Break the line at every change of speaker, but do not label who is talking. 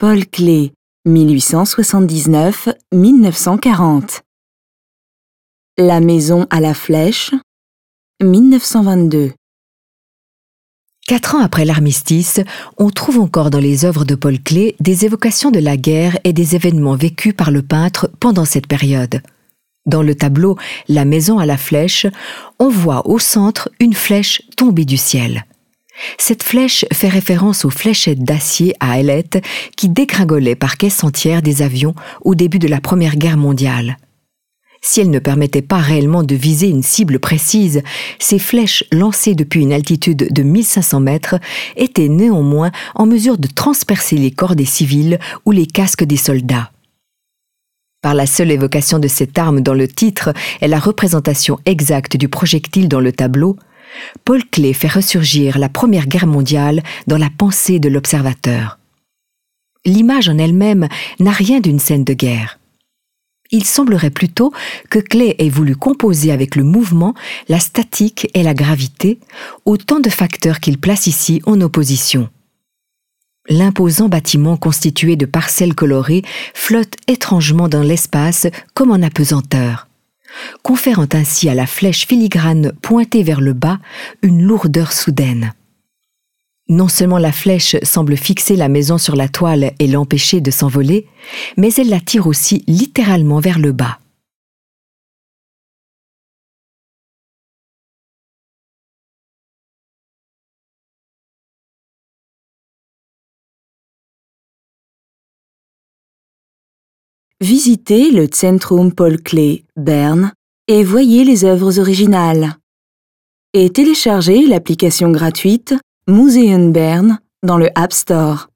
Paul Klee, 1879-1940. La maison à la flèche, 1922.
Quatre ans après l'armistice, on trouve encore dans les œuvres de Paul Klee des évocations de la guerre et des événements vécus par le peintre pendant cette période. Dans le tableau La maison à la flèche, on voit au centre une flèche tombée du ciel. Cette flèche fait référence aux fléchettes d'acier à ailettes qui dégringolaient par caisse entière des avions au début de la Première Guerre mondiale. Si elles ne permettaient pas réellement de viser une cible précise, ces flèches lancées depuis une altitude de 1500 mètres étaient néanmoins en mesure de transpercer les corps des civils ou les casques des soldats. Par la seule évocation de cette arme dans le titre et la représentation exacte du projectile dans le tableau, Paul Klee fait ressurgir la Première Guerre mondiale dans la pensée de l'observateur. L'image en elle-même n'a rien d'une scène de guerre. Il semblerait plutôt que Klee ait voulu composer avec le mouvement, la statique et la gravité, autant de facteurs qu'il place ici en opposition. L'imposant bâtiment constitué de parcelles colorées flotte étrangement dans l'espace comme en apesanteur conférant ainsi à la flèche filigrane pointée vers le bas une lourdeur soudaine. Non seulement la flèche semble fixer la maison sur la toile et l'empêcher de s'envoler, mais elle la tire aussi littéralement vers le bas.
Visitez le Zentrum Paul Klee, Berne, et voyez les œuvres originales. Et téléchargez l'application gratuite Museum Bern dans le App Store.